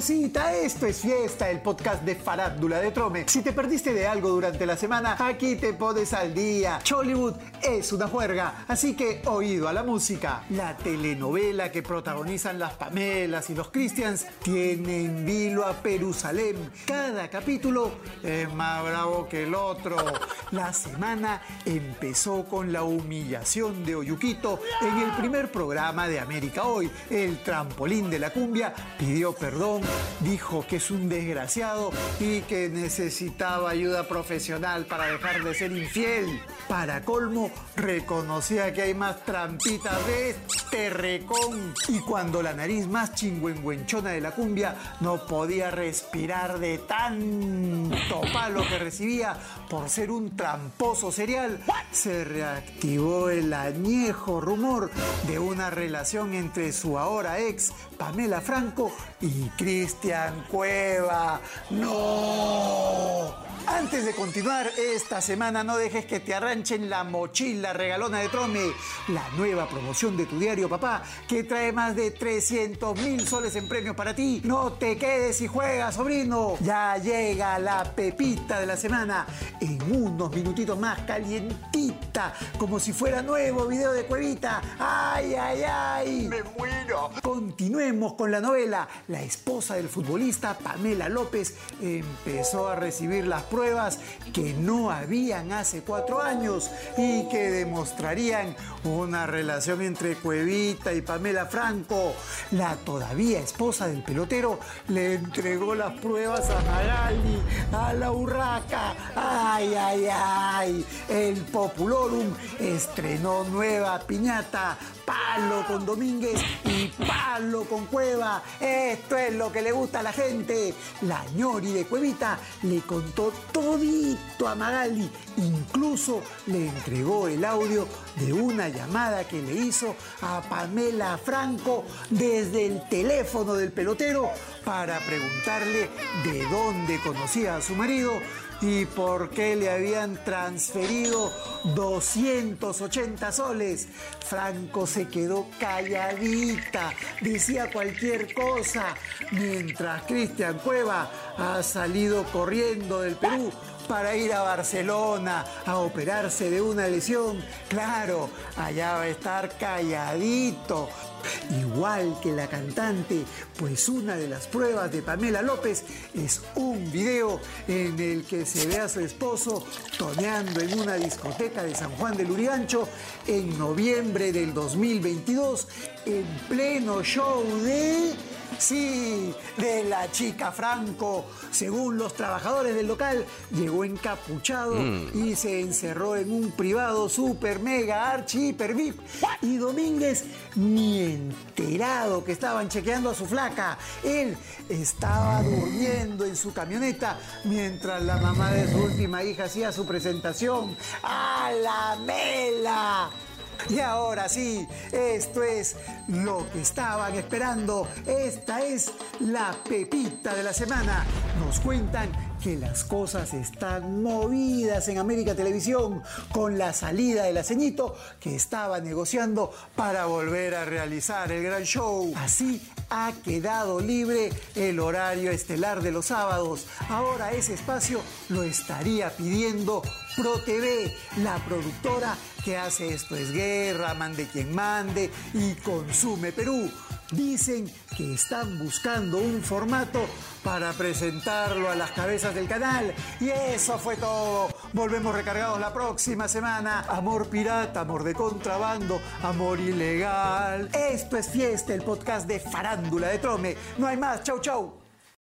esto es fiesta, el podcast de Farándula de Trome. Si te perdiste de algo durante la semana, aquí te pones al día. Chollywood es una juerga, así que oído a la música. La telenovela que protagonizan las Pamelas y los Christians tiene en vilo a Jerusalén. Cada capítulo es más bravo que el otro. La semana empezó con la humillación de Oyuquito en el primer programa de América Hoy. El trampolín de la cumbia pidió perdón, dijo que es un desgraciado y que necesitaba ayuda profesional para dejar de ser infiel. Para colmo, reconocía que hay más trampitas de este recón. Y cuando la nariz más chingüengüenchona de la cumbia no podía respirar de tanto palo que recibía por ser un tramposo serial, se reactivó el añejo rumor de una relación entre su ahora ex Pamela Franco y Cristian Cueva. ¡No! Antes de continuar esta semana, no dejes que te arranchen la mochila regalona de Trome, la nueva promoción de tu diario papá, que trae más de 300 mil soles en premios para ti. No te quedes y juega, sobrino. Ya llega la pepita de la semana en unos minutitos más calientita, como si fuera nuevo video de Cuevita. ¡Ay, ay, ay! ¡Me muero! Continuemos con la novela. La esposa del futbolista Pamela López empezó a recibir las pruebas que no habían hace cuatro años y que demostrarían una relación entre Cuevita y Pamela Franco. La todavía esposa del pelotero le entregó las pruebas a Magali, a la Urraca. ¡Ay, ay, ay! El Populorum estrenó nueva piñata palo con Domínguez y palo con Cueva. Esto es lo que le gusta a la gente. La ñori de Cuevita le contó todito a Magali. Incluso le entregó el audio de una llamada que le hizo a Pamela Franco desde el teléfono del pelotero para preguntarle de dónde conocía a su marido y por qué le habían transferido 280 soles. Franco se quedó calladita, decía cualquier cosa, mientras Cristian Cueva ha salido corriendo del Perú para ir a Barcelona a operarse de una lesión. Claro, allá va a estar calladito igual que la cantante, pues una de las pruebas de Pamela López es un video en el que se ve a su esposo toneando en una discoteca de San Juan del Urigancho en noviembre del 2022 en pleno show de Sí, de la chica Franco. Según los trabajadores del local, llegó encapuchado Mm. y se encerró en un privado super mega archi hiper VIP. Y Domínguez ni enterado que estaban chequeando a su flaca. Él estaba durmiendo en su camioneta mientras la mamá de su última hija hacía su presentación. ¡A la mela! Y ahora sí, esto es lo que estaban esperando. Esta es la pepita de la semana. Nos cuentan que las cosas están movidas en América Televisión con la salida del aceñito que estaba negociando para volver a realizar el gran show. Así ha quedado libre el horario estelar de los sábados. Ahora ese espacio lo estaría pidiendo Pro TV, la productora que hace esto es guerra, mande quien mande y consume Perú. Dicen que están buscando un formato para presentarlo a las cabezas del canal. Y eso fue todo. Volvemos recargados la próxima semana. Amor pirata, amor de contrabando, amor ilegal. Esto es Fiesta, el podcast de Farándula de Trome. No hay más. Chau, chau.